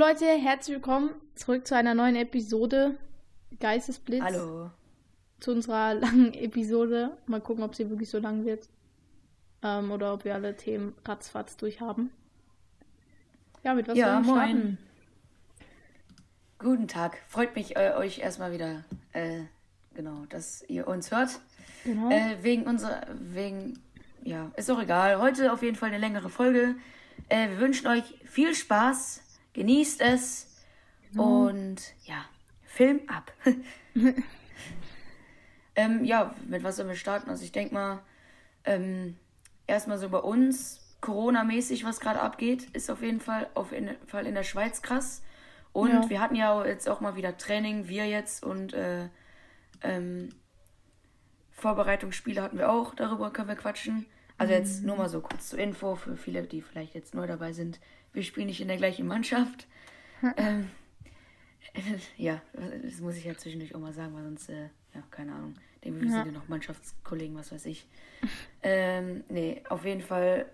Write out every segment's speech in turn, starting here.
Leute, herzlich willkommen zurück zu einer neuen Episode Geistesblitz. Hallo. Zu unserer langen Episode. Mal gucken, ob sie wirklich so lang wird. Ähm, oder ob wir alle Themen ratzfatz durchhaben. Ja, mit was Ja, wir moin. Guten Tag. Freut mich, äh, euch erstmal wieder, äh, genau, dass ihr uns hört. Genau. Äh, wegen unserer, wegen, ja, ist auch egal. Heute auf jeden Fall eine längere Folge. Äh, wir wünschen euch viel Spaß, genießt es und ja, Film ab. ähm, ja, mit was sollen wir starten? Also ich denke mal, ähm, erstmal so bei uns, Corona-mäßig, was gerade abgeht, ist auf jeden Fall auf jeden Fall in der Schweiz krass. Und Ja. wir hatten ja jetzt auch mal wieder Training, wir jetzt und äh, ähm, Vorbereitungsspiele hatten wir auch, darüber können wir quatschen. Also jetzt nur mal so kurz zur Info für viele, die vielleicht jetzt neu dabei sind. Wir spielen nicht in der gleichen Mannschaft. ähm, ja, das muss ich ja zwischendurch auch mal sagen, weil sonst, äh, ja, keine Ahnung. Denken wir, Ja. sind ja noch Mannschaftskollegen, was weiß ich. ähm, nee, auf jeden Fall,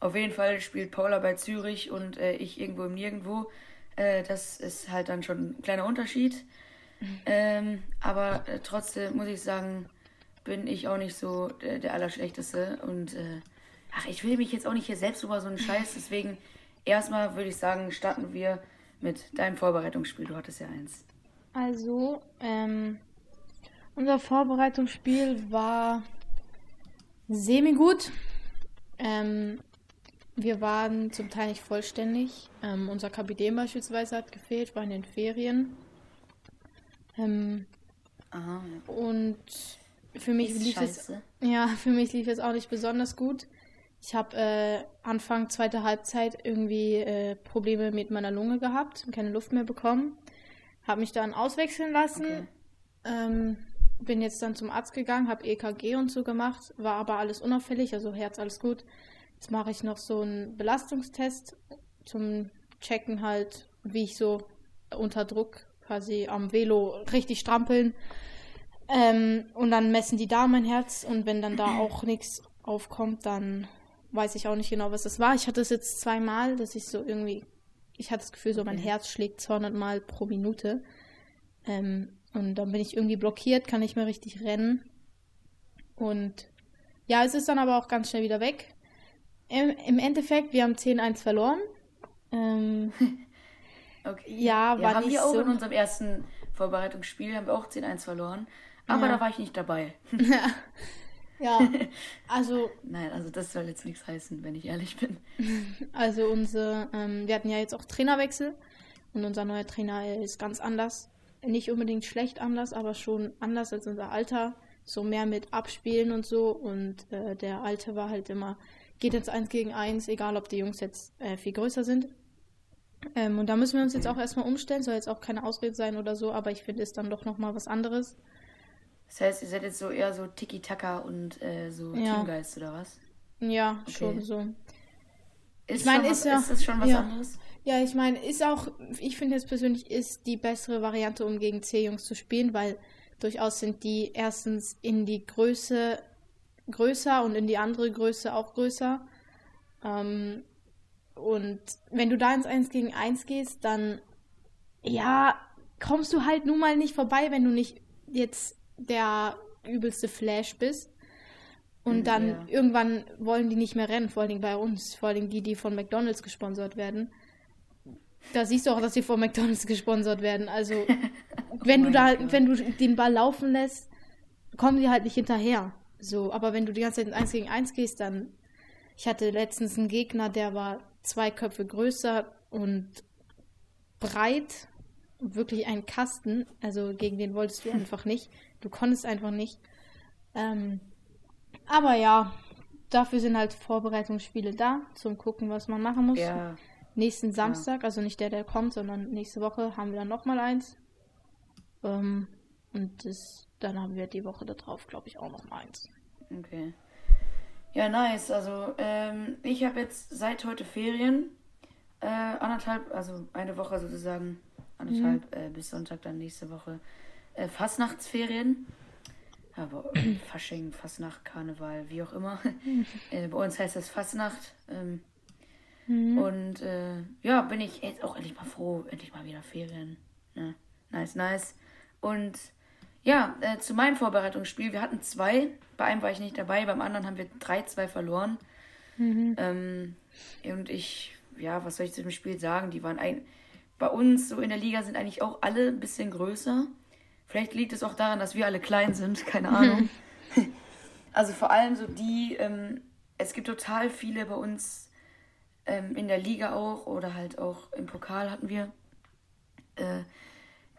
auf jeden Fall spielt Paula bei Zürich und äh, ich irgendwo im Nirgendwo. Äh, das ist halt dann schon ein kleiner Unterschied. Ähm, aber äh, trotzdem muss ich sagen, bin ich auch nicht so der, der Allerschlechteste. Und äh, ach, ich will mich jetzt auch nicht hier selbst über so einen Scheiß. Deswegen erstmal würde ich sagen, starten wir mit deinem Vorbereitungsspiel. Du hattest ja eins. Also, ähm, unser Vorbereitungsspiel war semi-gut. Ähm, wir waren zum Teil nicht vollständig. Ähm, unser Kapitän beispielsweise hat gefehlt, war in den Ferien. Ähm, Aha, ja. und für mich lief es ja, für mich lief es auch nicht besonders gut. Ich habe äh, Anfang zweiter Halbzeit irgendwie äh, Probleme mit meiner Lunge gehabt, keine Luft mehr bekommen. Habe mich dann auswechseln lassen. Okay. Ähm, bin jetzt dann zum Arzt gegangen, habe EKG und so gemacht, war aber alles unauffällig, also Herz alles gut. Jetzt mache ich noch so einen Belastungstest zum Checken halt, wie ich so unter Druck quasi am Velo richtig strampeln. Ähm, und dann messen die da mein Herz und wenn dann da auch nichts aufkommt, dann weiß ich auch nicht genau, was das war. Ich hatte es jetzt zweimal, dass ich so irgendwie, ich hatte das Gefühl, so mein. Herz schlägt 200 Mal pro Minute. Ähm, und dann bin ich irgendwie blockiert, kann nicht mehr richtig rennen. Und ja, es ist dann aber auch ganz schnell wieder weg. Im, im Endeffekt, wir haben 10-1 verloren. Ähm, Okay. Ja, war haben nicht wir auch so- in unserem ersten Vorbereitungsspiel, haben wir auch 10-1 verloren. Aber Ja. da war ich nicht dabei. ja, also Nein, also das soll jetzt nichts heißen, wenn ich ehrlich bin. Also unsere, ähm, wir hatten ja jetzt auch Trainerwechsel und unser neuer Trainer ist ganz anders. Nicht unbedingt schlecht anders, aber schon anders als unser alter. So mehr mit Abspielen und so. Und äh, der alte war halt immer, geht jetzt eins gegen eins, egal ob die Jungs jetzt äh, viel größer sind. Ähm, und da müssen wir uns jetzt auch erstmal umstellen, soll jetzt auch keine Ausrede sein oder so, aber ich finde es dann doch nochmal was anderes. Das heißt, ihr seid jetzt so eher so Tiki-Taka und äh, so Ja. Teamgeist oder was? Ja, Okay. schon so. Ist, Ich mein, schon ist ja- ist das schon was ja. anderes? Ja, ich meine, ist auch, ich finde jetzt persönlich, ist die bessere Variante, um gegen C-Jungs zu spielen, weil durchaus sind die erstens in die Größe größer und in die andere Größe auch größer. Ähm, und wenn du da ins 1 gegen 1 gehst, dann, ja, kommst du halt nun mal nicht vorbei, wenn du nicht jetzt der übelste Flash bist. Und Mhm, dann ja. irgendwann wollen die nicht mehr rennen, vor allen Dingen bei uns, vor allen Dingen die, die von McDonalds gesponsert werden. Da siehst du auch, dass sie von McDonalds gesponsert werden. Also, wenn du da, Gott. wenn du den Ball laufen lässt, kommen die halt nicht hinterher. So, aber wenn du die ganze Zeit in 1 gegen 1 gehst, dann. Ich hatte letztens einen Gegner, der war zwei Köpfe größer und breit. Wirklich ein Kasten. Also gegen den wolltest du einfach nicht. Du konntest einfach nicht. Ähm, aber ja, dafür sind halt Vorbereitungsspiele da, zum gucken, was man machen muss. Ja, Nächsten Samstag, also nicht der, der kommt, sondern nächste Woche haben wir dann nochmal eins. Ähm, und das, dann haben wir die Woche darauf, glaube ich, auch nochmal eins. okay. Ja, nice. Also, ähm, ich habe jetzt seit heute Ferien. Äh, anderthalb, also eine Woche sozusagen. Anderthalb äh, bis Sonntag dann nächste Woche. Äh, Fastnachtsferien. Aber Fasching, Fastnacht, Karneval, wie auch immer. äh, bei uns heißt das Fastnacht. Ähm, Mhm. Und äh, ja, bin ich jetzt auch endlich mal froh, endlich mal wieder Ferien. Ne? Nice, nice. Und ja, äh, zu meinem Vorbereitungsspiel, wir hatten zwei, bei einem war ich nicht dabei, beim anderen haben wir 3-2 verloren. Mhm. Ähm, und ich, ja, was soll ich zu dem Spiel sagen? Die waren ein, bei uns so in der Liga sind eigentlich auch alle ein bisschen größer. Vielleicht liegt es auch daran, dass wir alle klein sind, keine Ahnung. also vor allem so die, ähm, es gibt total viele bei uns ähm, in der Liga auch oder halt auch im Pokal hatten wir. Äh,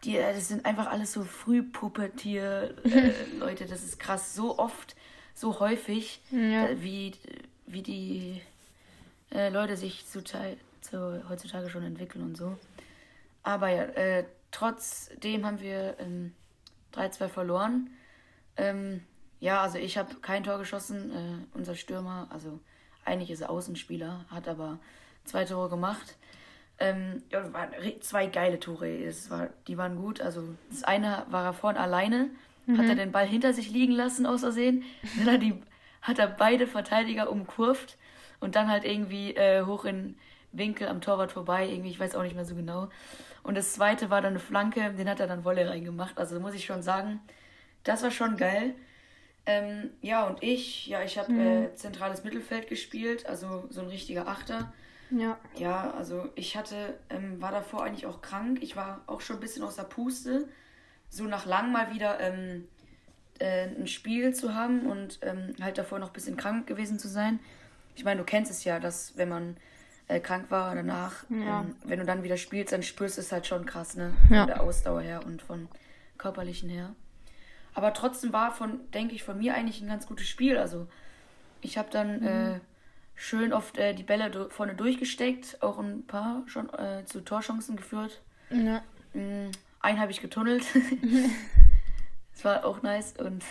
die, äh, das sind einfach alles so Frühpuppetier-Leute, äh, das ist krass. So oft, so häufig, ja. äh, wie, wie die äh, Leute sich zu, zu, heutzutage schon entwickeln und so. Aber ja, äh, trotzdem haben wir ähm, 3-2 verloren. Ähm, ja, also ich habe kein Tor geschossen. Äh, unser Stürmer, also eigentlich ist er Außenspieler, hat aber zwei Tore gemacht. Ähm, ja, waren zwei geile Tore. Es war, die waren gut. Also das eine war er vorne alleine, mhm. hat er den Ball hinter sich liegen lassen, aus Versehen. Dann hat, die, hat er beide Verteidiger umkurvt und dann halt irgendwie äh, hoch in Winkel am Torwart vorbei. Irgendwie, ich weiß auch nicht mehr so genau. Und das zweite war dann eine Flanke, den hat er dann Wolle reingemacht. Also muss ich schon sagen, das war schon geil. Ähm, ja, und ich, ja, ich habe mhm. äh, zentrales Mittelfeld gespielt, also so ein richtiger Achter. Ja. Ja, also ich hatte, ähm, war davor eigentlich auch krank. Ich war auch schon ein bisschen aus der Puste. So nach lang mal wieder ähm, äh, ein Spiel zu haben und ähm, halt davor noch ein bisschen krank gewesen zu sein. Ich meine, du kennst es ja, dass wenn man äh, krank war danach, ja. ähm, wenn du dann wieder spielst, dann spürst du es halt schon krass, ne? Von ja. der Ausdauer her und von körperlichen her. Aber trotzdem war von, denke ich, von mir eigentlich ein ganz gutes Spiel. Also ich habe dann mhm. äh, schön oft äh, die Bälle vorne durchgesteckt, auch ein paar schon äh, zu Torchancen geführt. Ja. Mhm, einen habe ich getunnelt. das war auch nice. Und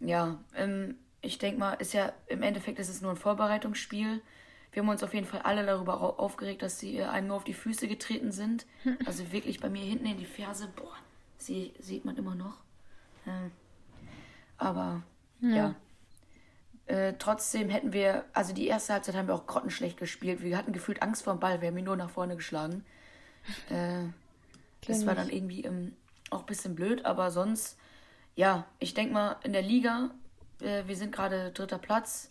ja, ähm, ich denke mal, ist ja im Endeffekt ist es nur ein Vorbereitungsspiel. Wir haben uns auf jeden Fall alle darüber aufgeregt, dass sie einem nur auf die Füße getreten sind. Also wirklich bei mir hinten in die Ferse, boah, sie, sieht man immer noch. Äh, aber ja. ja. Äh, trotzdem hätten wir, also die erste Halbzeit haben wir auch grottenschlecht gespielt. Wir hatten gefühlt Angst vor dem Ball, wir haben ihn nur nach vorne geschlagen. Äh, das war dann irgendwie ähm, auch ein bisschen blöd, aber sonst, ja, ich denke mal, in der Liga, äh, wir sind gerade dritter Platz.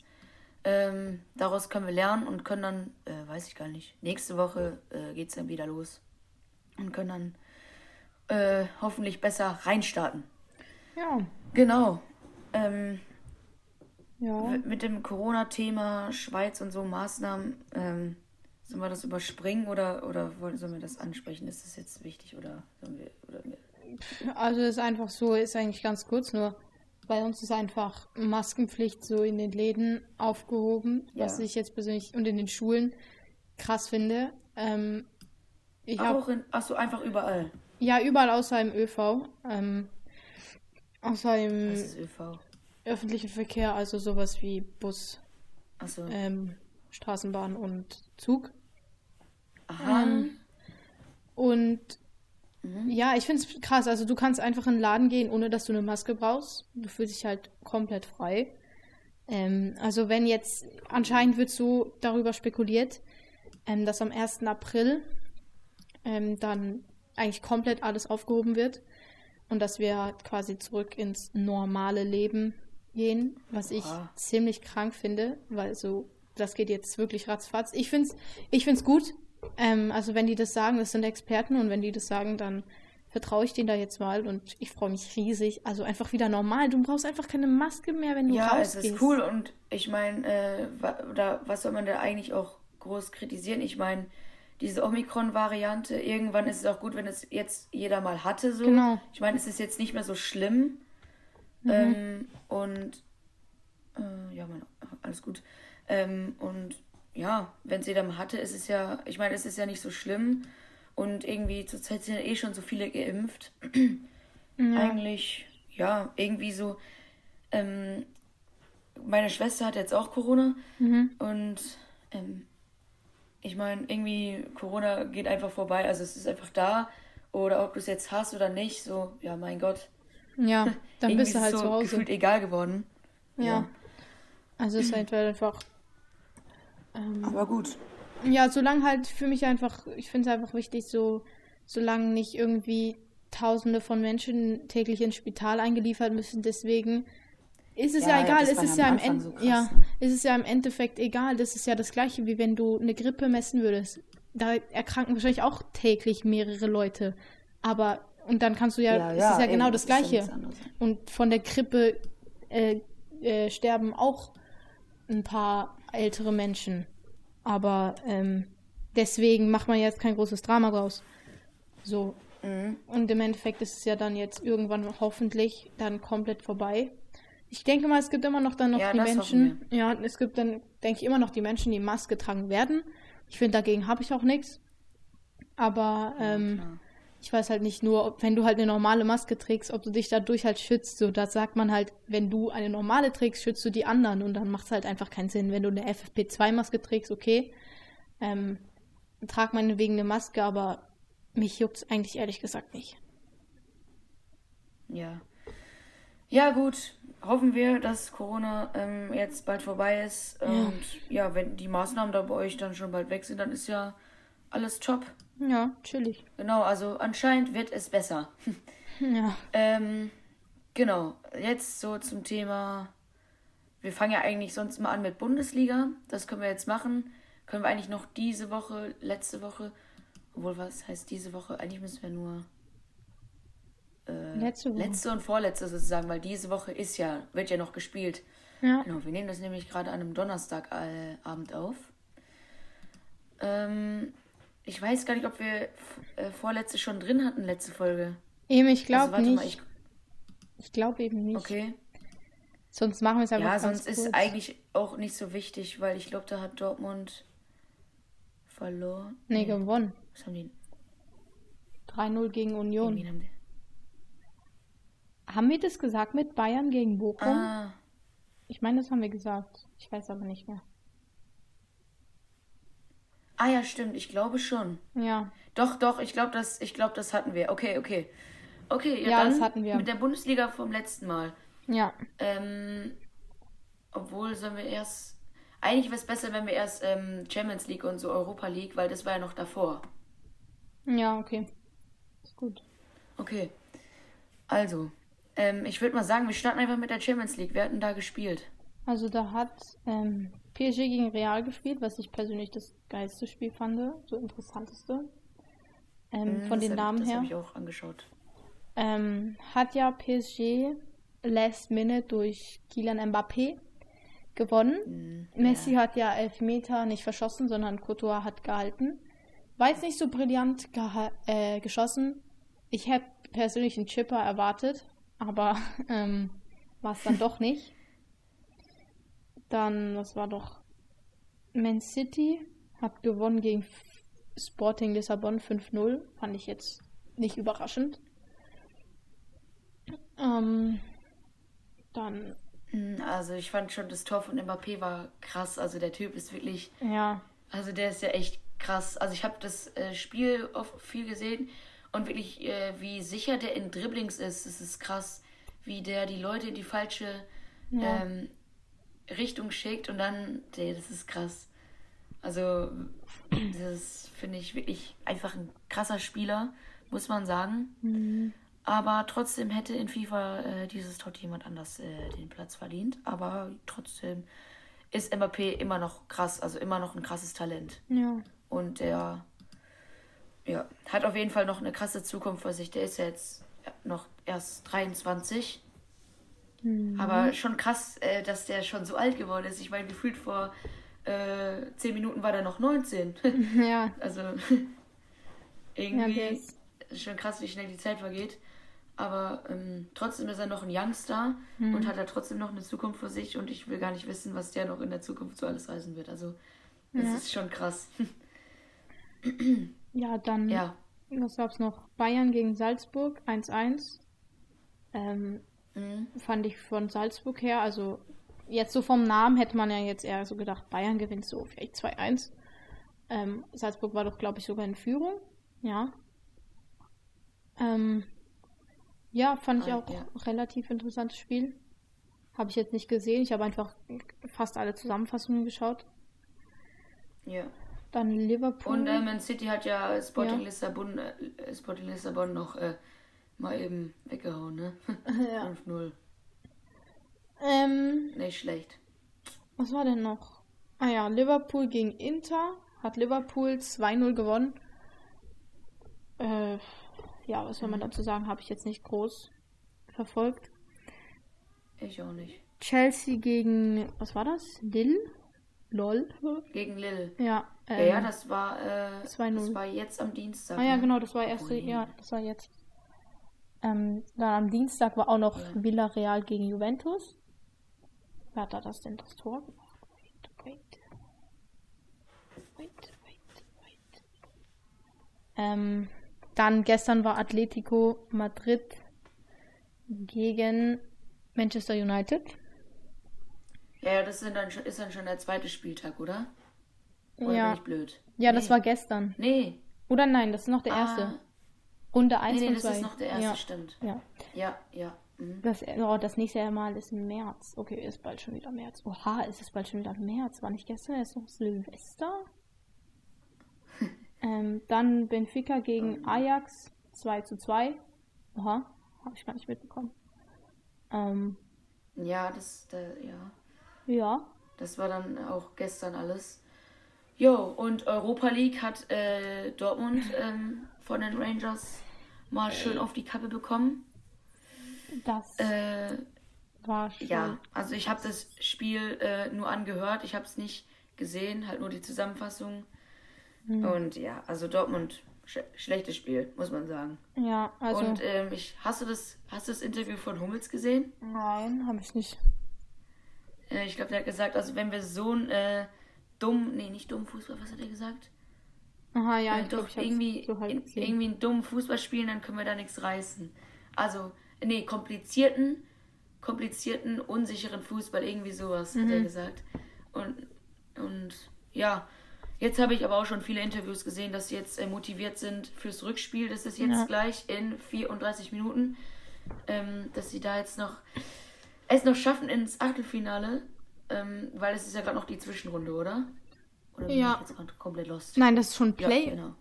Ähm, daraus können wir lernen und können dann, äh, weiß ich gar nicht, nächste Woche äh, geht es dann wieder los und können dann äh, hoffentlich besser reinstarten. Ja. Genau. Ähm, ja. Mit dem Corona-Thema, Schweiz und so Maßnahmen, ähm, sollen wir das überspringen oder, oder sollen wir das ansprechen? Ist das jetzt wichtig oder sollen wir. Oder also ist einfach so, ist eigentlich ganz kurz, nur bei uns ist einfach Maskenpflicht so in den Läden aufgehoben, ja. was ich jetzt persönlich und in den Schulen krass finde. Ähm, ich auch in, achso, einfach überall. Ja, überall außer im ÖV. Ähm, außer im. ÖV? öffentlichen Verkehr, also sowas wie Bus, so. ähm, Straßenbahn und Zug. Aha. Ähm, und mhm. ja, ich finde es krass. Also du kannst einfach in den Laden gehen, ohne dass du eine Maske brauchst. Du fühlst dich halt komplett frei. Ähm, also wenn jetzt, anscheinend wird so darüber spekuliert, ähm, dass am 1. April ähm, dann eigentlich komplett alles aufgehoben wird und dass wir quasi zurück ins normale Leben gehen, was ich ah. ziemlich krank finde, weil so, das geht jetzt wirklich ratzfatz. Ich finde es ich find's gut. Ähm, also wenn die das sagen, das sind Experten und wenn die das sagen, dann vertraue ich denen da jetzt mal und ich freue mich riesig. Also einfach wieder normal. Du brauchst einfach keine Maske mehr, wenn du ja, rausgehst. Ja, es ist cool und ich meine, äh, da, was soll man da eigentlich auch groß kritisieren? Ich meine, diese Omikron-Variante, irgendwann ist es auch gut, wenn es jetzt jeder mal hatte. So. Genau. Ich meine, es ist jetzt nicht mehr so schlimm. Mhm. Ähm, und äh, ja, mein, alles gut. Ähm, und ja, wenn es jeder mal hatte, ist es ja, ich meine, es ist ja nicht so schlimm. Und irgendwie zurzeit sind ja eh schon so viele geimpft. Ja. Eigentlich, ja, irgendwie so. Ähm, meine Schwester hat jetzt auch Corona. Mhm. Und ähm, ich meine, irgendwie, Corona geht einfach vorbei. Also es ist einfach da. Oder ob du es jetzt hast oder nicht, so, ja, mein Gott. Ja, dann bist du halt so zu Hause. gefühlt egal geworden. Ja. ja. Also es ist halt einfach. Ähm, Aber gut. Ja, solange halt für mich einfach, ich finde es einfach wichtig, so, solange nicht irgendwie Tausende von Menschen täglich ins Spital eingeliefert müssen, deswegen ist es ja, ja egal, es ist ja, im End so ja, ne? ist es ja im Endeffekt egal. Das ist ja das gleiche, wie wenn du eine Grippe messen würdest. Da erkranken wahrscheinlich auch täglich mehrere Leute. Aber, und dann kannst du ja, ja, es ist ja genau das, das Gleiche. Und von der Grippe äh, äh, sterben auch ein paar ältere Menschen. Aber ähm, deswegen macht man jetzt kein großes Drama draus. So. Mhm. Und im Endeffekt ist es ja dann jetzt irgendwann hoffentlich dann komplett vorbei. Ich denke mal, es gibt immer noch dann noch ja, die Menschen. Ja, es gibt dann, denke ich, immer noch die Menschen, die Maske tragen werden. Ich finde, dagegen habe ich auch nichts. Aber ähm, ja, ich weiß halt nicht nur, ob, wenn du halt eine normale Maske trägst, ob du dich dadurch halt schützt. So, da sagt man halt, wenn du eine normale trägst, schützt du die anderen und dann macht es halt einfach keinen Sinn. Wenn du eine FFP2-Maske trägst, okay, ähm, trag meinetwegen eine Maske, aber mich juckt es eigentlich ehrlich gesagt nicht. Ja. Ja, gut. Hoffen wir, dass Corona ähm, jetzt bald vorbei ist. Ja. Und ja, wenn die Maßnahmen da bei euch dann schon bald weg sind, dann ist ja alles top. Ja, chillig. Genau, also anscheinend wird es besser. ja. Ähm, genau, jetzt so zum Thema. Wir fangen ja eigentlich sonst mal an mit Bundesliga. Das können wir jetzt machen. Können wir eigentlich noch diese Woche, letzte Woche, obwohl was heißt diese Woche? Eigentlich müssen wir nur äh, letzte, Woche. letzte und vorletzte sozusagen, weil diese Woche ist ja, wird ja noch gespielt. Ja. Genau, wir nehmen das nämlich gerade an einem Donnerstagabend auf. Ähm, ich weiß gar nicht, ob wir äh, vorletzte schon drin hatten, letzte Folge. Eben, ich glaube also, nicht. Mal, ich ich glaube eben nicht. Okay. Sonst machen wir es einfach Ja, sonst kurz. ist eigentlich auch nicht so wichtig, weil ich glaube, da hat Dortmund verloren. Nee, gewonnen. Was haben die? 3-0 gegen Union. Haben, haben, wir das gesagt mit Bayern gegen Bochum? Ah. Ich meine, das haben wir gesagt. Ich weiß aber nicht mehr. Ah ja, stimmt, ich glaube schon. Ja. Doch, doch, ich glaube, das, glaub, das hatten wir. Okay, okay. Okay, ja, ja das hatten wir. Mit der Bundesliga vom letzten Mal. Ja. Ähm, obwohl sollen wir erst. Eigentlich wäre es besser, wenn wir erst ähm, Champions League und so Europa League, weil das war ja noch davor. Ja, okay. Ist gut. Okay. Also, ähm, ich würde mal sagen, wir starten einfach mit der Champions League. Wer hat denn da gespielt? Also da hat ähm, PSG gegen Real gespielt, was ich persönlich das geilste Spiel fand, so interessanteste. Ähm, mm, von den Namen ich, her. Habe ich auch angeschaut. Ähm, hat ja PSG Last Minute durch Kylian Mbappé gewonnen. Mm, Messi ja. hat ja Elfmeter nicht verschossen, sondern Courtois hat gehalten. War jetzt nicht so brillant äh, geschossen. Ich hätte persönlich einen Chipper erwartet, aber ähm, war es dann doch nicht. Dann, was war doch? Man City hat gewonnen gegen Sporting Lissabon 5-0. Fand ich jetzt nicht überraschend. Ähm, dann. Hm, also ich fand schon, das Tor von Mbappé war krass. Also der Typ ist wirklich. Ja. Also der ist ja echt krass. Also ich habe das äh, Spiel oft viel gesehen und wirklich, äh, wie sicher der in Dribblings ist. Es ist krass, wie der die Leute in die falsche ja. ähm, Richtung schickt und dann, ey, das ist krass. Also, das finde ich wirklich einfach ein krasser Spieler, muss man sagen. Mhm. Aber trotzdem hätte in FIFA äh, dieses Tor jemand anders äh, den Platz verdient. Aber trotzdem ist Mbappé immer noch krass, also immer noch ein krasses Talent. Ja. Und der ja, hat auf jeden Fall noch eine krasse Zukunft vor sich. Der ist ja jetzt noch erst 23. Mhm. Aber schon krass, äh, dass der schon so alt geworden ist. Ich meine, gefühlt vor äh, 10 Minuten war der noch 19. Ja. also irgendwie ja, ist schon krass, wie schnell die Zeit vergeht. Aber ähm, trotzdem ist er noch ein Youngster mhm. und hat er trotzdem noch eine Zukunft vor sich und ich will gar nicht wissen, was der noch in der Zukunft so alles reisen wird. Also, das ja. ist schon krass. ja, dann, ja. was gab's noch? Bayern gegen Salzburg 1-1. Ähm, Mhm. Fand ich von Salzburg her. Also jetzt so vom Namen hätte man ja jetzt eher so gedacht, Bayern gewinnt so vielleicht 2-1. Ähm, Salzburg war doch, glaube ich, sogar in Führung. Ja. Ähm, ja, fand ich ah, auch ja. relativ interessantes Spiel. Habe ich jetzt nicht gesehen. Ich habe einfach fast alle Zusammenfassungen geschaut. Ja. Dann Liverpool. Und äh, Man City hat ja Sporting, Ja. Lissabon, äh, Sporting Lissabon noch äh, mal eben weggehauen, ne? ja. 5-0. ähm, Nicht schlecht. was war denn noch? Ah ja, Liverpool gegen Inter. Hat Liverpool 2-0 gewonnen. Äh, ja, was soll man dazu sagen? Habe ich jetzt nicht groß verfolgt. Ich auch nicht. Chelsea gegen, was war das? Lille? LOL? Gegen Lille. Ja, Ja, ähm, ja, das war, äh, 2-0. das war jetzt am Dienstag. Ah ja, ne? genau, das war erste, Ui. ja, das war jetzt. Ähm, dann am Dienstag war auch noch Ja. Villarreal gegen Juventus. Wer hat da das denn das Tor gemacht? Wait, wait. Wait, wait, wait. Ähm, dann gestern war Atletico Madrid gegen Manchester United. Ja, das sind dann schon, ist dann schon der zweite Spieltag, oder? Oder bin Ja, ich blöd? ja, das Nee. war gestern. Nee. Oder nein, das ist noch der erste. Ah, Runde nee, 1 nee, und das 2. ist noch der erste, Ja, stimmt. ja. Ja, ja. Mhm. Das, oh, das nächste Mal ist im März. Okay, ist bald schon wieder März. Oha, ist es bald schon wieder März. War nicht gestern erst noch Silvester? ähm, dann Benfica gegen Ajax 2 zu 2. Oha, habe ich gar nicht mitbekommen. Ähm, Ja, das, da, ja. ja. Das war dann auch gestern alles. Jo, und Europa League hat äh, Dortmund ähm, von den Rangers mal schön auf die Kappe bekommen. Das Äh, war schon. ja, also ich habe das Spiel äh, nur angehört, ich habe es nicht gesehen, halt nur die Zusammenfassung. Und ja, also Dortmund, sch schlechtes Spiel, muss man sagen. Ja, also. Und ähm, ich, hast du das, hast du das Interview von Hummels gesehen? nein, habe ich nicht. Äh, ich glaube, der hat gesagt, also wenn wir so ein äh, dumm, nee, nicht dumm Fußball, was hat er gesagt? Aha, ja, ich doch habe irgendwie, so in, gesehen. irgendwie einen dummen Fußball spielen, dann können wir da nichts reißen. Also, nee, komplizierten, komplizierten, unsicheren Fußball, irgendwie sowas, hat Mhm. er gesagt. Und, und ja, jetzt habe ich aber auch schon viele Interviews gesehen, dass sie jetzt äh, motiviert sind fürs Rückspiel. Das ist jetzt Ja. gleich in 34 Minuten, ähm, dass sie da jetzt noch es noch schaffen ins Achtelfinale, ähm, weil es ist ja gerade noch die Zwischenrunde, oder? Oder bin Ja. ich jetzt komplett lost? Nein, das ist schon Ja, Play. genau.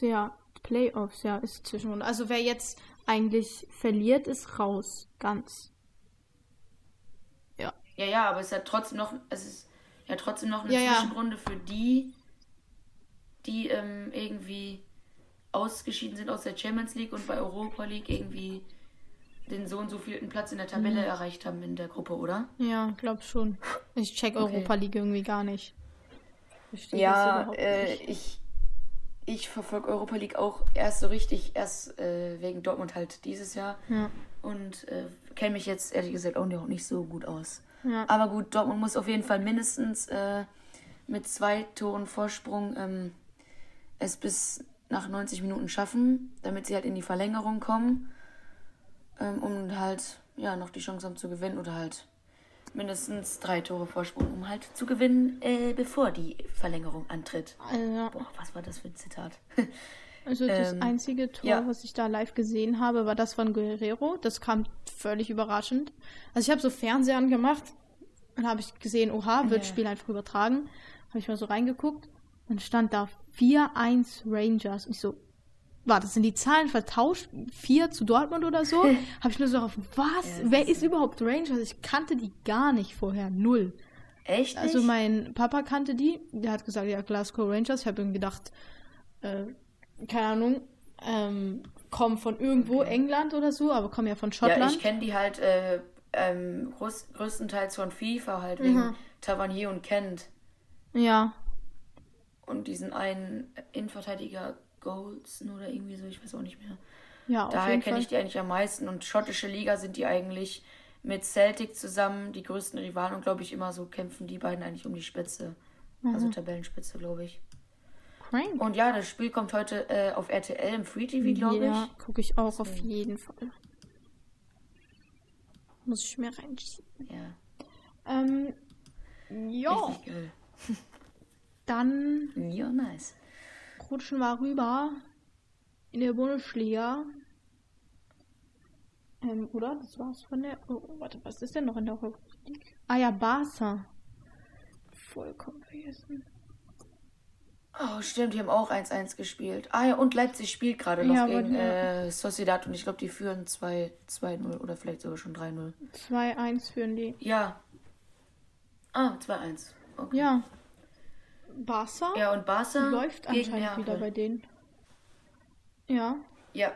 Ja, Playoffs, ja, ist Zwischenrunde. Also wer jetzt eigentlich verliert, ist raus. Ganz. Ja. Ja, ja, aber es ist ja trotzdem noch, es ist ja trotzdem noch eine Ja, ja. Zwischenrunde für die, die ähm, irgendwie ausgeschieden sind aus der Champions League und bei Europa League irgendwie den so und so vielten Platz in der Tabelle Mhm. erreicht haben in der Gruppe, oder? Ja, glaub schon. Ich check Okay. Europa League irgendwie gar nicht. Verstehe Ja, äh, ich, ich verfolge Europa League auch erst so richtig, erst äh, wegen Dortmund halt dieses Jahr. Ja. Und äh, kenne mich jetzt ehrlich gesagt auch nicht so gut aus. Ja. Aber gut, Dortmund muss auf jeden Fall mindestens äh, mit zwei Toren Vorsprung ähm, es bis nach 90 Minuten schaffen, damit sie halt in die Verlängerung kommen, ähm, um halt ja noch die Chance haben zu gewinnen oder halt mindestens drei Tore Vorsprung, um halt zu gewinnen, äh, bevor die Verlängerung antritt. Also, Boah, was war das für ein Zitat? also das ähm, einzige Tor, ja. was ich da live gesehen habe, war das von Guerrero. Das kam völlig überraschend. Also ich habe so Fernseher angemacht und habe ich gesehen, oha, wird Ja. Spiel einfach übertragen. Habe ich mal so reingeguckt und stand da 4-1 Rangers. Und ich so, warte, sind die Zahlen vertauscht? 4 zu Dortmund oder so? habe ich nur so auf, was? Ja, Wer ist überhaupt Rangers? Ich kannte die gar nicht vorher, null. Echt? Also nicht? mein Papa kannte die, der hat gesagt, ja, Glasgow Rangers. Ich habe ihm gedacht, äh, keine Ahnung, ähm, kommen von irgendwo, England oder so, aber kommen ja von Ja, Schottland. ich kenne die halt äh, ähm, groß, größtenteils von FIFA, halt wegen Mhm. Tavernier und Kent. ja, Und diesen einen Innenverteidiger Goldson oder irgendwie so, ich weiß auch nicht mehr. ja, Daher kenne ich die eigentlich am meisten. Und schottische Liga sind die eigentlich mit Celtic zusammen die größten Rivalen und glaube ich immer so kämpfen die beiden eigentlich um die Spitze. Mhm. Also Tabellenspitze, glaube ich. Crank. Und ja, das Spiel kommt heute äh, auf RTL im Free TV, glaube ja, ich. gucke ich auch auf jeden Fall. Muss ich mir reinschieben. Ja, Ähm, ja, richtig geil. dann Ja, nice. Rutschen wir rüber in der Bundesliga. Ähm, oder? Das war's von der. Oh, warte, was ist denn noch in der League? Ah ja, Barca. Vollkommen vergessen. Oh, stimmt, die haben auch 1-1 gespielt. Ah ja, und Leipzig spielt gerade noch Ja, gegen die- äh, Sociedad und ich glaube, die führen 2-2-0 oder vielleicht sogar schon 3-0. 2-1 führen die. Ja. Ah, 2-1. Okay. Ja. Barca Ja, und Barca läuft anscheinend Neapel. wieder bei denen. Ja, Ja,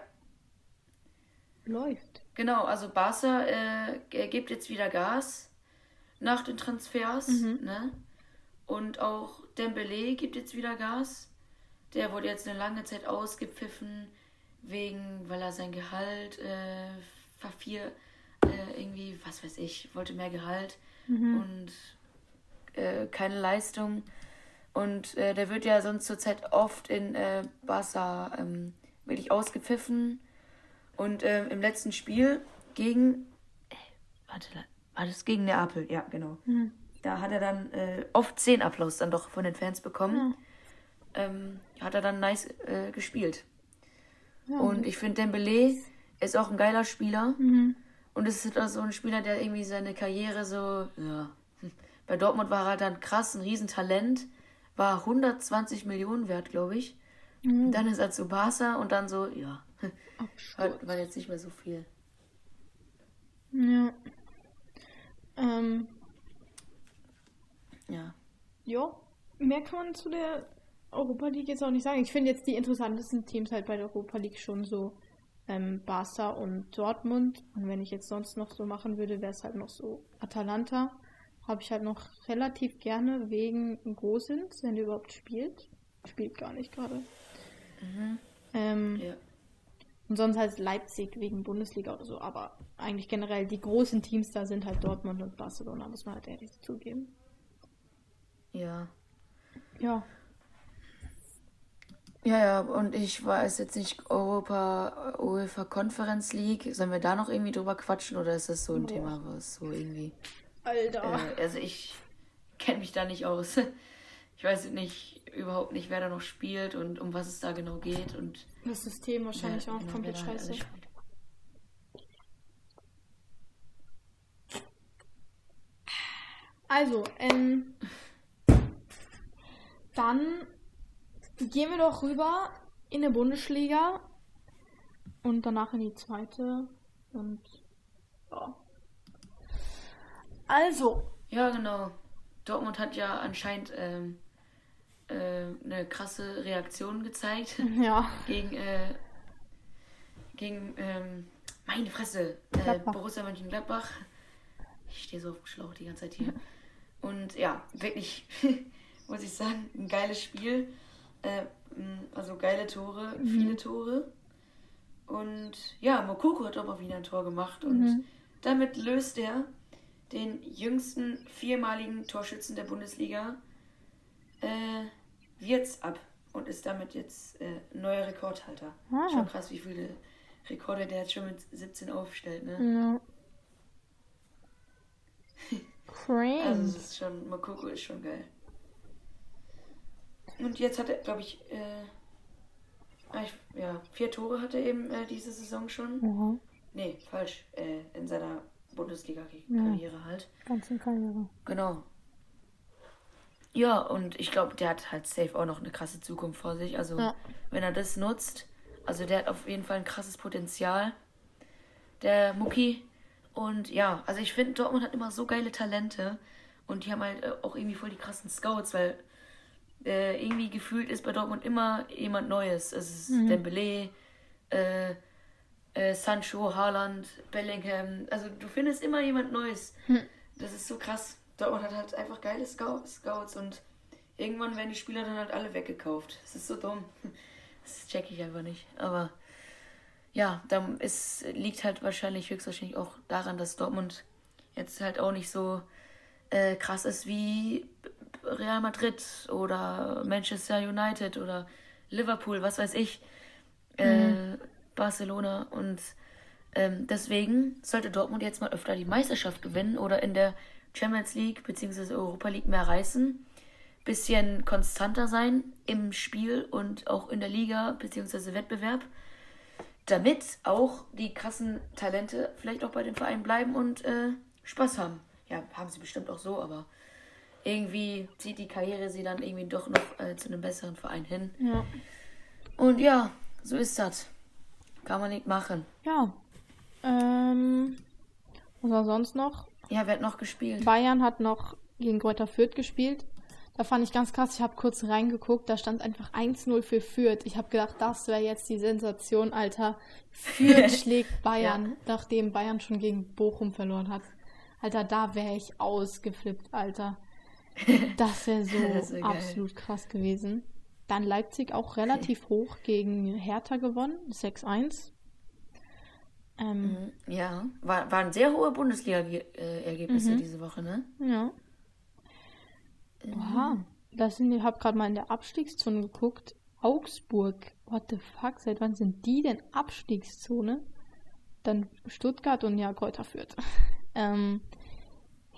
läuft. genau. Also Barca äh, er gibt jetzt wieder Gas nach den Transfers. Mhm. Ne? Und auch Dembele gibt jetzt wieder Gas. Der wurde jetzt eine lange Zeit ausgepfiffen, wegen, weil er sein Gehalt äh, vervier, äh, irgendwie, was weiß ich, wollte mehr Gehalt und äh, keine Leistung. Und äh, der wird ja sonst zurzeit oft in äh, Barca ähm, wirklich ausgepfiffen. Und ähm, im letzten Spiel gegen. Äh, warte, war das gegen Neapel? Ja, genau. Da hat er dann äh, oft 10 Applaus dann doch von den Fans bekommen. Ähm, hat er dann nice äh, gespielt. Ja, Und ich finde, Dembele ist auch ein geiler Spieler. Mhm. Und es ist auch so ein Spieler, der irgendwie seine Karriere so, ja. Bei Dortmund war er dann krass, ein Riesentalent. War 120 Millionen wert, glaube ich. Mhm. Und dann ist er zu Barca und dann so, ja. Absturz. War jetzt nicht mehr so viel. Ja. Ähm, Ja. ja, mehr kann man zu der Europa League jetzt auch nicht sagen. Ich finde jetzt die interessantesten Teams halt bei der Europa League schon so ähm, Barca und Dortmund. Und wenn ich jetzt sonst noch so machen würde, wäre es halt noch so Atalanta. Habe ich halt noch relativ gerne wegen Gosens, wenn der überhaupt spielt. Spielt gar nicht gerade. Ähm, Ja. Und sonst halt Leipzig wegen Bundesliga oder so. Aber eigentlich generell die großen Teams da sind halt Dortmund und Barcelona, muss man halt ehrlich zugeben. Ja. Ja. Ja, ja, und ich weiß jetzt nicht, Europa, UEFA Conference League, sollen wir da noch irgendwie drüber quatschen oder ist das so ein Boah. Thema, was so irgendwie. Alter. Äh, also ich kenne mich da nicht aus. Ich weiß nicht überhaupt nicht, wer da noch spielt und um was es da genau geht und Das System wahrscheinlich wer- auch genau, komplett halt scheiße. Also, ähm, dann gehen wir doch rüber in der Bundesliga und danach in die zweite und ja. Also, Ja, genau. Dortmund hat ja anscheinend ähm, äh, eine krasse Reaktion gezeigt ja, gegen, äh, gegen ähm, meine Fresse, äh. Borussia Mönchengladbach. Ich stehe so auf dem Schlauch die ganze Zeit hier. Und ja, wirklich, muss ich sagen, ein geiles Spiel. Äh, mh, also geile Tore, viele Tore. Und ja, Mokoko hat aber wieder ein Tor gemacht. Und damit löst er den jüngsten viermaligen Torschützen der Bundesliga äh, jetzt ab und ist damit jetzt äh, neuer Rekordhalter. Ah. Schon krass, wie viele Rekorde der jetzt schon mit 17 aufstellt, ne? ja. Also es ist schon, Mokoko ist schon geil. Und jetzt hat er, glaube ich, äh, ah, ja, vier Tore hat er eben äh, diese Saison schon. Ja, Nee, falsch. Äh, in seiner Bundesliga-Karriere halt. ganze Karriere. Genau. Ja, und ich glaube, der hat halt safe auch noch eine krasse Zukunft vor sich. Also, Ja. wenn er das nutzt, also der hat auf jeden Fall ein krasses Potenzial. Der Mucki. Und ja, also ich finde, Dortmund hat immer so geile Talente. Und die haben halt äh, auch irgendwie voll die krassen Scouts, weil äh, irgendwie gefühlt ist bei Dortmund immer jemand Neues. Es ist Dembele, äh, äh, Sancho, Haaland, Bellingham. Also du findest immer jemand Neues. Das ist so krass. Dortmund hat halt einfach geile Scou- Scouts und irgendwann werden die Spieler dann halt alle weggekauft. Das ist so dumm. Das check ich einfach nicht. Aber ja, dann ist, liegt halt wahrscheinlich höchstwahrscheinlich auch daran, dass Dortmund jetzt halt auch nicht so äh, krass ist wie Real Madrid oder Manchester United oder Liverpool, was weiß ich, äh, Barcelona und ähm, deswegen sollte Dortmund jetzt mal öfter die Meisterschaft gewinnen oder in der Champions League bzw. Europa League mehr reißen. Bisschen konstanter sein im Spiel und auch in der Liga bzw. Wettbewerb. Damit auch die krassen Talente vielleicht auch bei dem Verein bleiben und äh, Spaß haben. Ja, haben sie bestimmt auch so, aber irgendwie zieht die Karriere sie dann irgendwie doch noch äh, zu einem besseren Verein hin. Ja. Und ja, so ist das. Kann man nicht machen. Ja. Ähm, was war sonst noch? Ja, wer hat noch gespielt? Bayern hat noch gegen Greuther Fürth gespielt. Da fand ich ganz krass, ich habe kurz reingeguckt, da stand einfach 1-0 für Fürth. Ich habe gedacht, das wäre jetzt die Sensation, Alter. Fürth schlägt Bayern, ja. nachdem Bayern schon gegen Bochum verloren hat. Alter, da wäre ich ausgeflippt, Alter. Das wäre so wär absolut krass gewesen. Dann Leipzig auch relativ hoch gegen Hertha gewonnen, 6-1. Ähm, mhm. ja, war, waren sehr hohe Bundesliga-Ergebnisse mhm. diese Woche, ne? Ja. Oha, das sind, ich habe gerade mal in der Abstiegszone geguckt. Augsburg, what the fuck, seit wann sind die denn Abstiegszone? Dann Stuttgart und ja, Kräuter führt. ähm,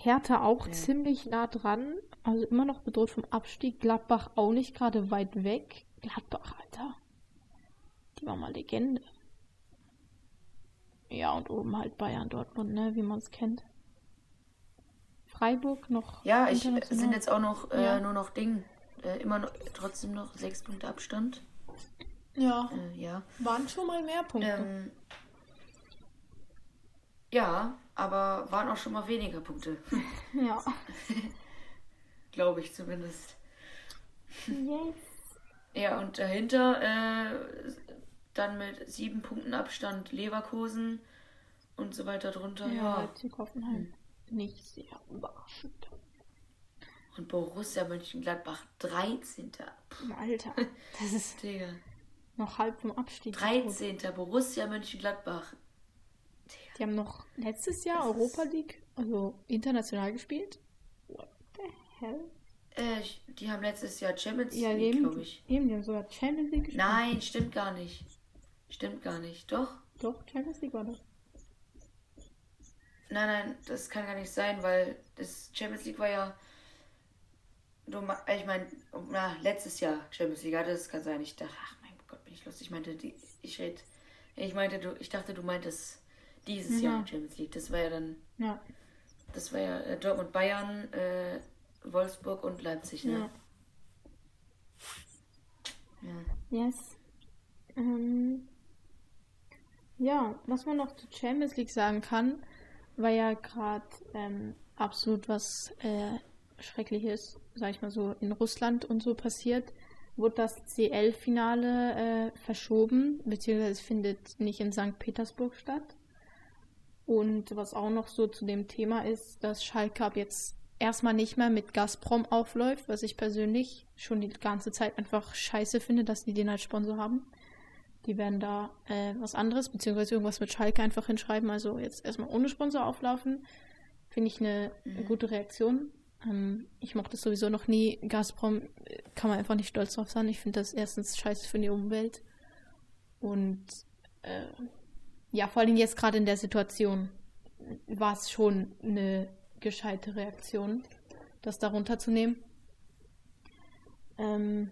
Hertha auch ja. ziemlich nah dran, also immer noch bedroht vom Abstieg. Gladbach auch nicht gerade weit weg. Gladbach, Alter. Die war mal Legende. Ja, und oben halt Bayern, Dortmund, ne, wie man es kennt. Freiburg noch. Ja, ich sind jetzt auch noch äh, ja. nur noch Ding. Äh, immer noch trotzdem noch sechs Punkte Abstand. Ja. Äh, ja. Waren schon mal mehr Punkte. Ähm, ja, aber waren auch schon mal weniger Punkte. ja. Glaube ich zumindest. Yes. Ja, und dahinter äh, dann mit sieben Punkten Abstand Leverkusen und so weiter drunter. Ja, Leipzig, Hoffenheim. Hm nicht sehr überraschend. Und Borussia Mönchengladbach 13. Alter, das ist Digga. noch halb vom Abstieg. 13. Borussia Mönchengladbach. Die haben noch letztes Jahr das Europa League, also international gespielt. What the hell? Äh, die haben letztes Jahr Champions ja, League, glaube ich. Eben, die haben sogar Champions League gespielt. Nein, stimmt gar nicht. Stimmt gar nicht. Doch? Doch, Champions League war das. Nein, nein, das kann gar nicht sein, weil das Champions League war ja. Du, ich meine, letztes Jahr Champions League hatte, das kann sein. Ich dachte, ach mein Gott, bin ich lustig. Ich meinte, die, ich red, ich meinte, du, ich dachte, du meintest dieses ja. Jahr Champions League. Das war ja dann. Ja. Das war ja äh, Dortmund, Bayern, äh, Wolfsburg und Leipzig, ne? Ja. ja. Yes. Ähm, ja, was man noch zu Champions League sagen kann, war ja gerade ähm, absolut was äh, Schreckliches, sag ich mal so, in Russland und so passiert. Wurde das CL-Finale äh, verschoben, beziehungsweise es findet nicht in St. Petersburg statt. Und was auch noch so zu dem Thema ist, dass Schalke ab jetzt erstmal nicht mehr mit Gazprom aufläuft, was ich persönlich schon die ganze Zeit einfach scheiße finde, dass die den als Sponsor haben. Die werden da äh, was anderes, beziehungsweise irgendwas mit Schalke einfach hinschreiben. Also jetzt erstmal ohne Sponsor auflaufen. Finde ich eine, mhm. gute Reaktion. Ähm, ich mochte es sowieso noch nie. Gazprom äh, kann man einfach nicht stolz drauf sein. Ich finde das erstens scheiße für die Umwelt. Und äh, ja, vor allem jetzt gerade in der Situation war es schon eine gescheite Reaktion, das darunter zu nehmen. Ähm,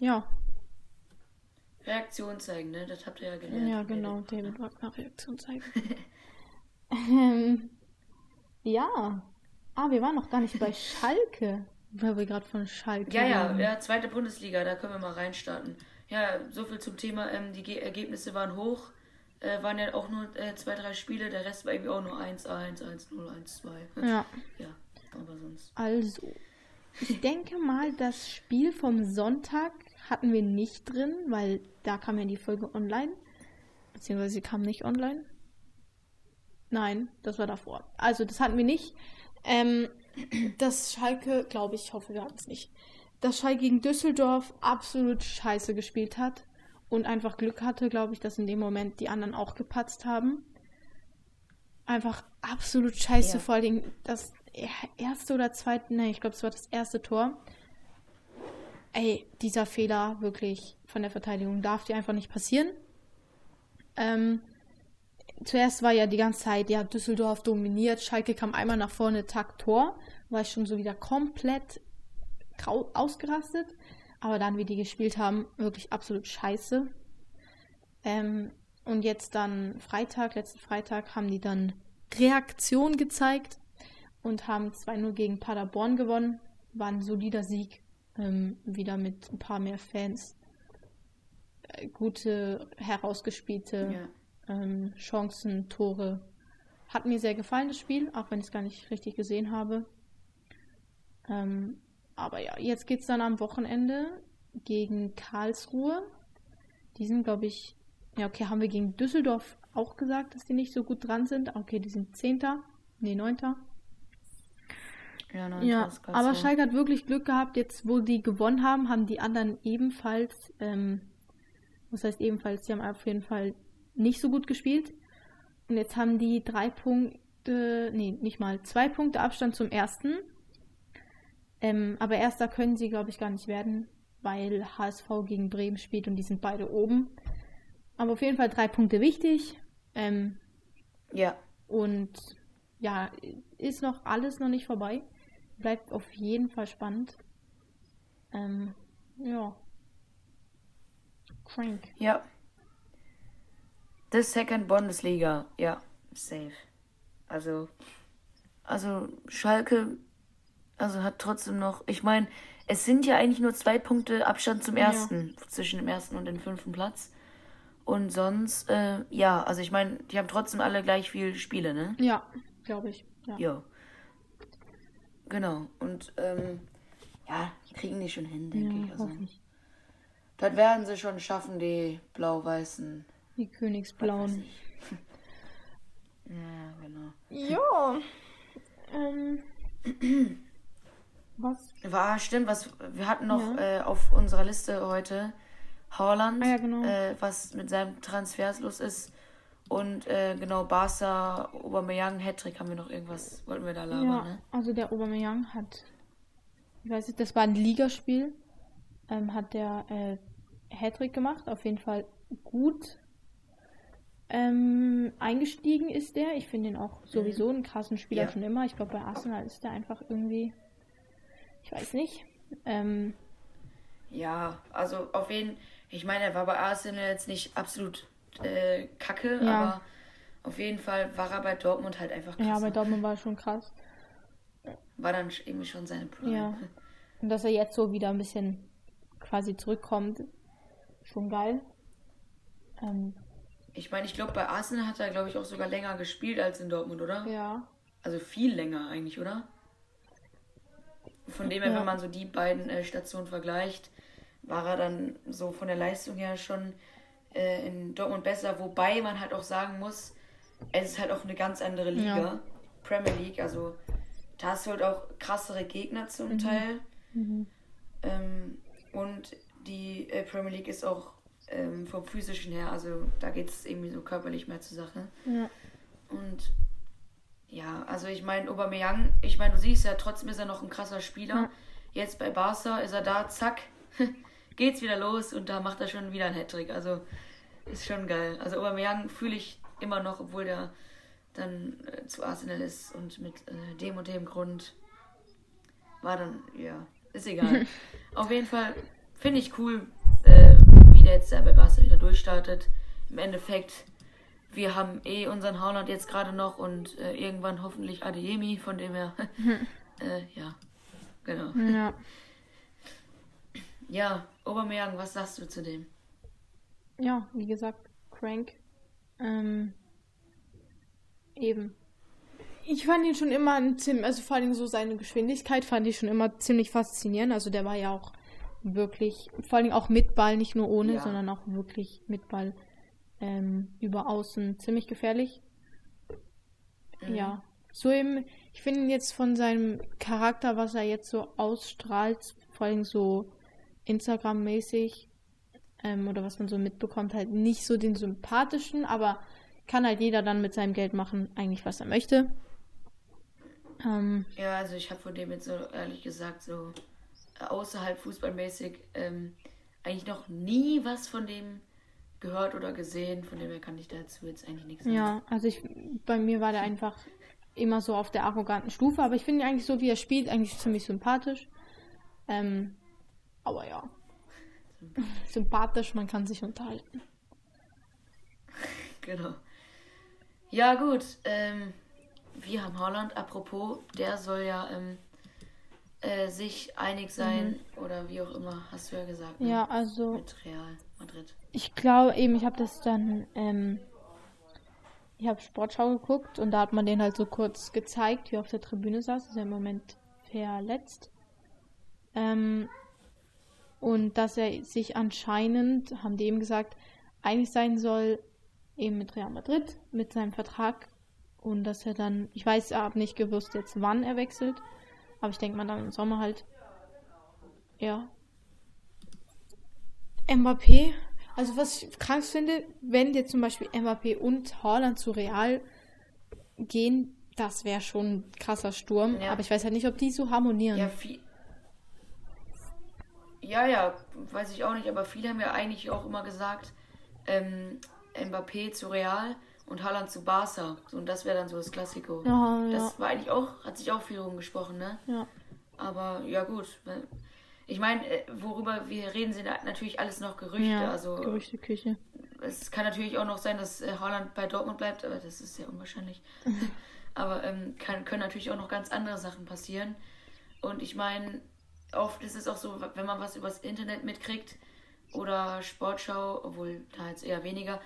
ja, Reaktion zeigen, ne? Das habt ihr ja gelernt. Ja, genau. David Wagner Reaktion zeigen. ähm, ja. Ah, wir waren noch gar nicht bei Schalke. Weil wir gerade von Schalke Ja, ja, ja, zweite Bundesliga, da können wir mal reinstarten. Ja, so viel zum Thema. Ähm, die Ge Ergebnisse waren hoch. Äh, waren ja auch nur äh, zwei, drei Spiele. Der Rest war irgendwie auch nur 1-1, 1-0, 1-2. Ja. Ja, aber sonst. Also, ich denke mal, das Spiel vom Sonntag hatten wir nicht drin, weil da kam ja die Folge online. Beziehungsweise sie kam nicht online. Nein, das war davor. Also das hatten wir nicht. Ähm, das Schalke, glaube ich, hoffe, wir hatten es nicht. Dass Schalke gegen Düsseldorf absolut scheiße gespielt hat und einfach Glück hatte, glaube ich, dass in dem Moment die anderen auch gepatzt haben. Einfach absolut scheiße, ja. vor allem das erste oder zweite, nein, ich glaube, es war das erste Tor ey, dieser Fehler wirklich von der Verteidigung darf dir einfach nicht passieren. Ähm, zuerst war ja die ganze Zeit, ja, Düsseldorf dominiert, Schalke kam einmal nach vorne, Takt Tor, war ich schon so wieder komplett ausgerastet. Aber dann, wie die gespielt haben, wirklich absolut scheiße. Ähm, und jetzt dann Freitag, letzten Freitag, haben die dann Reaktion gezeigt und haben 2-0 gegen Paderborn gewonnen. War ein solider Sieg, ähm, wieder mit ein paar mehr Fans. Äh, gute, herausgespielte Ja. ähm, Chancen, Tore. Hat mir sehr gefallen, das Spiel, auch wenn ich es gar nicht richtig gesehen habe. Ähm, aber ja, jetzt geht es dann am Wochenende gegen Karlsruhe. Die sind, glaube ich, ja, okay, haben wir gegen Düsseldorf auch gesagt, dass die nicht so gut dran sind. Okay, die sind Zehnter, nee, Neunter. Ja, neun Ja, Tors gab's aber. Schalke hat wirklich Glück gehabt. Jetzt, wo die gewonnen haben, haben die anderen ebenfalls, ähm, was heißt ebenfalls, die haben auf jeden Fall nicht so gut gespielt. Und jetzt haben die drei Punkte, nee, nicht mal, zwei Punkte Abstand zum ersten. Ähm, aber erster können sie, glaube ich, gar nicht werden, weil HSV gegen Bremen spielt und die sind beide oben. Aber auf jeden Fall drei Punkte wichtig. Ähm, Ja, und ja, ist noch alles noch nicht vorbei. Bleibt auf jeden Fall spannend. Ähm, ja. Crank. ja. The Second Bundesliga, ja, safe. Also, also Schalke, also hat trotzdem noch, ich meine, es sind ja eigentlich nur zwei Punkte Abstand zum Ja. ersten, zwischen dem ersten und dem fünften Platz. Und sonst, äh, ja, also ich meine, die haben trotzdem alle gleich viel Spiele, ne? Ja, glaube ich. Ja. Ja. Genau. Und ähm, ja, kriegen die schon hin, denke ich. ja Also, hoffe ich. das werden sie schon schaffen, die blau-weißen. Die Königsblauen. Ja, genau. Ja. Ähm, was? War, stimmt, was wir hatten noch Ja. äh, auf unserer Liste heute Haaland, Ah ja, genau. äh, was mit seinem Transfers los ist. Und äh, genau, Barca, Aubameyang, Hattrick haben wir noch irgendwas, wollten wir da labern, Ja, ne? also der Aubameyang hat, ich weiß nicht, das war ein Ligaspiel, ähm, hat der äh, Hattrick gemacht, auf jeden Fall gut ähm, eingestiegen ist der. Ich finde ihn auch sowieso einen krassen Spieler Ja. schon immer. Ich glaube, bei Arsenal ist der einfach irgendwie, ich weiß nicht. Ähm, Ja, also auf jeden ich meine, er war bei Arsenal jetzt nicht absolut äh, kacke, Ja. aber auf jeden Fall war er bei Dortmund halt einfach krass. ja, bei ne? Dortmund war er schon krass. War dann irgendwie schon seine Prime. Ja. Und dass er jetzt so wieder ein bisschen quasi zurückkommt, schon geil. Ähm, Ich meine, ich glaube, bei Arsenal hat er, glaube ich, auch sogar länger gespielt als in Dortmund, oder? ja. Also viel länger eigentlich, oder? Von dem her, Ja. wenn man so die beiden äh, Stationen vergleicht, war er dann so von der Leistung her schon äh, in Dortmund besser. Wobei man halt auch sagen muss, es ist halt auch eine ganz andere Liga. Ja. Premier League, also da hast du halt auch krassere Gegner zum Teil. Mhm. Ähm, und die äh, Premier League ist auch ähm, vom physischen her, also da geht es irgendwie so körperlich mehr zur Sache. Ja. Und ja, also ich meine, Aubameyang, ich meine, du siehst ja, trotzdem ist er noch ein krasser Spieler. Ja. Jetzt bei Barca ist er da, zack, geht's wieder los und da macht er schon wieder einen Hattrick. Also ist schon geil. Also Aubameyang fühle ich immer noch, obwohl der dann äh, zu Arsenal ist und mit äh, dem und dem Grund war dann, ja, ist egal. Auf jeden Fall finde ich cool, äh, wie der jetzt da bei Barca wieder durchstartet. Im Endeffekt, wir haben eh unseren Haaland jetzt gerade noch und äh, irgendwann hoffentlich Adeyemi, von dem her, äh, ja, genau. Ja. Ja, Aubameyang, was sagst du zu dem? Ja, wie gesagt, Crank. Ähm, eben. Ich fand ihn schon immer ein ziemlich, also vor allem so seine Geschwindigkeit fand ich schon immer ziemlich faszinierend. Also der war ja auch wirklich, vor allem auch mit Ball, nicht nur ohne, Ja. sondern auch wirklich mit Ball ähm, über außen ziemlich gefährlich. Mhm. Ja. So eben, ich finde ihn jetzt von seinem Charakter, was er jetzt so ausstrahlt, vor allem so Instagram-mäßig, ähm, oder was man so mitbekommt, halt nicht so den sympathischen, aber kann halt jeder dann mit seinem Geld machen, eigentlich was er möchte. Ähm, Ja, also ich habe von dem jetzt so ehrlich gesagt so äh, außerhalb fußballmäßig ähm, eigentlich noch nie was von dem gehört oder gesehen. Von dem her kann ich dazu jetzt eigentlich nichts sagen. ja, also ich, bei mir war der einfach immer so auf der arroganten Stufe, aber ich finde ihn eigentlich so, wie er spielt, eigentlich ziemlich sympathisch. Ähm, aber ja. Sympathisch, man kann sich unterhalten. Genau. Ja, gut. Ähm, wir haben Holland, apropos, der soll ja ähm, äh, sich einig sein mhm. oder wie auch immer, hast du ja gesagt. Ne? Ja, also. Mit Real Madrid. Ich glaube eben, ich habe das dann. Ähm, ich habe Sportschau geguckt und da hat man den halt so kurz gezeigt, wie er auf der Tribüne saß. Ist er im Moment verletzt. Ähm, und dass er sich anscheinend, haben die eben gesagt, einig sein soll, eben mit Real Madrid, mit seinem Vertrag. Und dass er dann, ich weiß, er hat nicht gewusst jetzt, wann er wechselt. Aber ich denke mal dann im Sommer halt. Ja. Mbappé. Also was ich krank finde, wenn jetzt zum Beispiel Mbappé und Haaland zu Real gehen, das wäre schon ein krasser Sturm. Ja. Aber ich weiß halt nicht, ob die so harmonieren. Ja, viel, ja, ja, weiß ich auch nicht, aber viele haben ja eigentlich auch immer gesagt, ähm, Mbappé zu Real und Haaland zu Barca. und das wäre dann so das Klassiko. Ja, das ja. war eigentlich auch, hat sich auch viel rumgesprochen, ne? Ja. Aber ja gut. Ich meine, äh, worüber wir reden, sind natürlich alles noch Gerüchte. Ja, also, Gerüchteküche. Es kann natürlich auch noch sein, dass äh, Haaland bei Dortmund bleibt, aber das ist sehr unwahrscheinlich. aber ähm, kann, können natürlich auch noch ganz andere Sachen passieren. Und ich meine, oft ist es auch so, wenn man was übers Internet mitkriegt oder Sportschau, obwohl da jetzt eher weniger,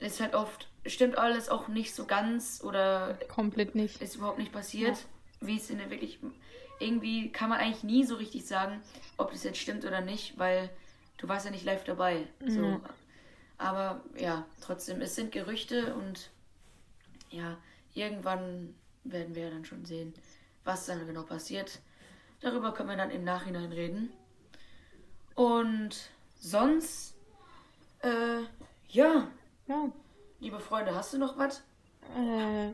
ist halt oft, stimmt alles auch nicht so ganz oder komplett nicht. Ist überhaupt nicht passiert, ja. wie es in der wirklich. Irgendwie kann man eigentlich nie so richtig sagen, ob das jetzt stimmt oder nicht, weil du warst ja nicht live dabei. Mhm. So. Aber ja, trotzdem, es sind Gerüchte und ja, irgendwann werden wir dann schon sehen, was dann genau passiert. Darüber können wir dann im Nachhinein reden. Und sonst, äh, ja. Ja. Liebe Freunde, hast du noch was? Äh.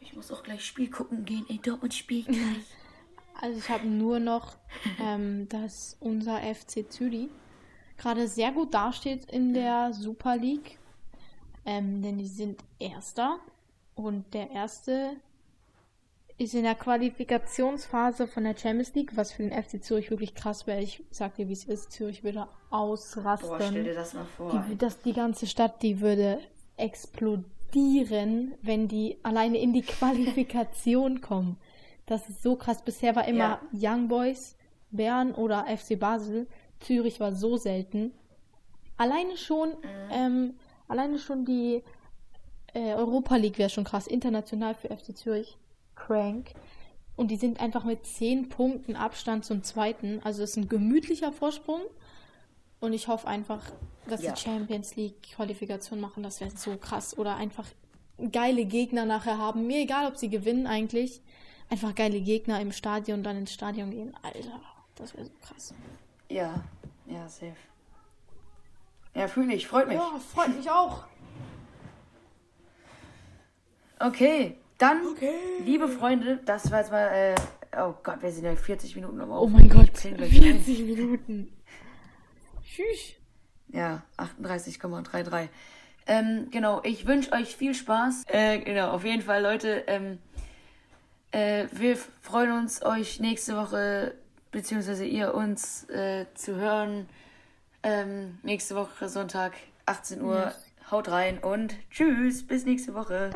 Ich muss auch gleich Spiel gucken gehen. Ey, Dortmund spielt gleich. Also ich habe nur noch, ähm, dass unser FC Zürich gerade sehr gut dasteht in der Super League. Ähm, denn die sind Erster. Und der Erste ist in der Qualifikationsphase von der Champions League, was für den FC Zürich wirklich krass wäre. Ich sag dir, wie es ist. Zürich würde ausrasten. Boah, stell dir das mal vor. Die, das, die ganze Stadt, die würde explodieren, wenn die alleine in die Qualifikation kommen. Das ist so krass. Bisher war immer ja. Young Boys, Bern oder FC Basel. Zürich war so selten. Alleine schon, mhm. ähm, alleine schon die äh, Europa League wäre schon krass. International für FC Zürich crank. Und die sind einfach mit 10 Punkten Abstand zum zweiten. Also es ist ein gemütlicher Vorsprung. Und ich hoffe einfach, dass ja. die Champions League Qualifikation machen. Das wäre so krass. Oder einfach geile Gegner nachher haben. Mir egal, ob sie gewinnen eigentlich. Einfach geile Gegner im Stadion dann ins Stadion gehen. Alter, das wäre so krass. Ja, ja, safe. Ja, fühle ich. Freut mich. Ja, freut mich auch. Okay, dann, okay. liebe Freunde, das war jetzt mal. Äh, oh Gott, wir sind ja 40 Minuten am. Oh mein Gott, 40 Minuten. Tschüss. Ja, 38,33. Ähm, genau, ich wünsche euch viel Spaß. Äh, genau, auf jeden Fall, Leute. Ähm, äh, wir freuen uns, euch nächste Woche, beziehungsweise ihr uns äh, zu hören. Ähm, nächste Woche Sonntag, 18 Uhr. Yes. Haut rein und tschüss, bis nächste Woche.